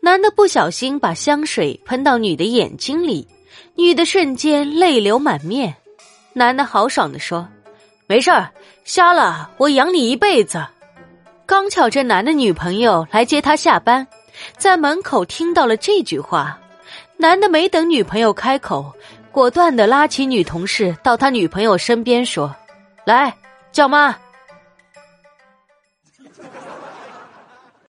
男的不小心把香水喷到女的眼睛里女的瞬间泪流满面。男的豪爽的说没事儿瞎了我养你一辈子。刚巧这男的女朋友来接他下班在门口听到了这句话。男的没等女朋友开口果断的拉起女同事到他女朋友身边说来叫妈。